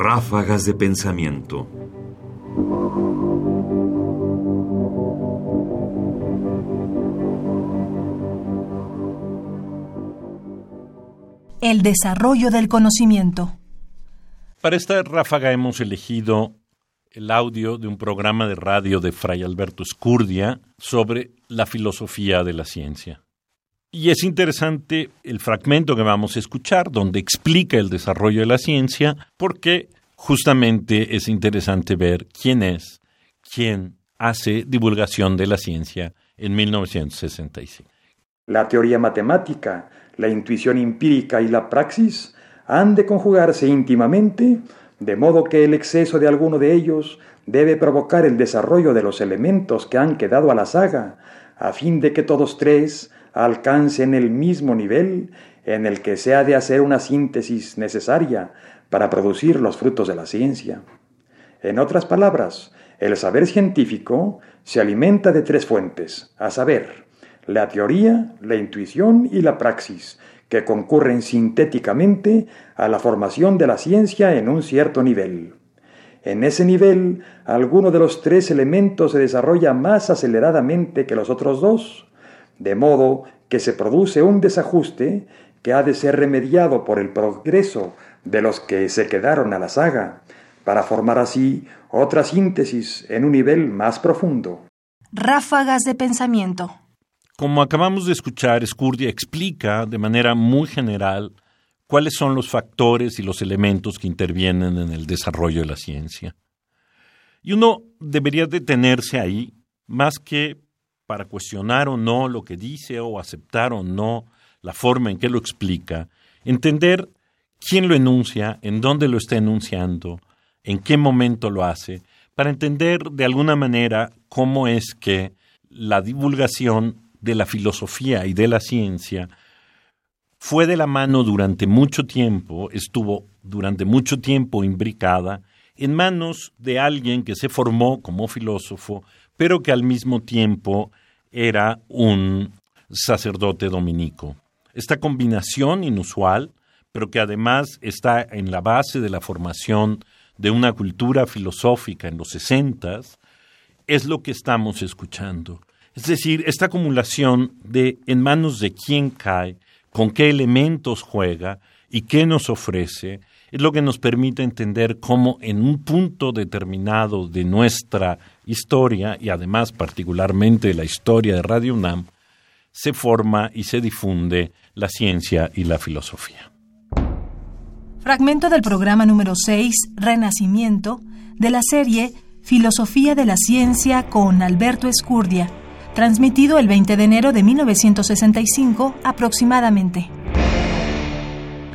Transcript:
Ráfagas de pensamiento. El desarrollo del conocimiento. Para esta ráfaga hemos elegido el audio de un programa de radio de Fray Alberto Escurdia sobre la filosofía de la ciencia. Y es interesante el fragmento que vamos a escuchar, donde explica el desarrollo de la ciencia, porque justamente es interesante ver quién es quien hace divulgación de la ciencia en 1965. La teoría matemática, la intuición empírica y la praxis han de conjugarse íntimamente, de modo que el exceso de alguno de ellos debe provocar el desarrollo de los elementos que han quedado a la saga, a fin de que todos tres alcancen el mismo nivel en el que se ha de hacer una síntesis necesaria para producir los frutos de la ciencia. En otras palabras, el saber científico se alimenta de tres fuentes, a saber, la teoría, la intuición y la praxis, que concurren sintéticamente a la formación de la ciencia en un cierto nivel. En ese nivel, alguno de los tres elementos se desarrolla más aceleradamente que los otros dos, de modo que se produce un desajuste que ha de ser remediado por el progreso de los que se quedaron a la saga, para formar así otra síntesis en un nivel más profundo. Ráfagas de pensamiento. Como acabamos de escuchar, Scurdia explica de manera muy general cuáles son los factores y los elementos que intervienen en el desarrollo de la ciencia. Y uno debería detenerse ahí más que para cuestionar o no lo que dice o aceptar o no la forma en que lo explica, entender quién lo enuncia, en dónde lo está enunciando, en qué momento lo hace, para entender de alguna manera cómo es que la divulgación de la filosofía y de la ciencia fue de la mano durante mucho tiempo, estuvo durante mucho tiempo imbricada en manos de alguien que se formó como filósofo, pero que al mismo tiempo era un sacerdote dominico. Esta combinación inusual, pero que además está en la base de la formación de una cultura filosófica en los sesentas, es lo que estamos escuchando. Es decir, esta acumulación de en manos de quién cae, con qué elementos juega y qué nos ofrece, es lo que nos permite entender cómo en un punto determinado de nuestra historia, y además particularmente la historia de Radio UNAM, se forma y se difunde la ciencia y la filosofía. Fragmento del programa número 6, Renacimiento, de la serie Filosofía de la Ciencia con Alberto Escurdia, transmitido el 20 de enero de 1965 aproximadamente.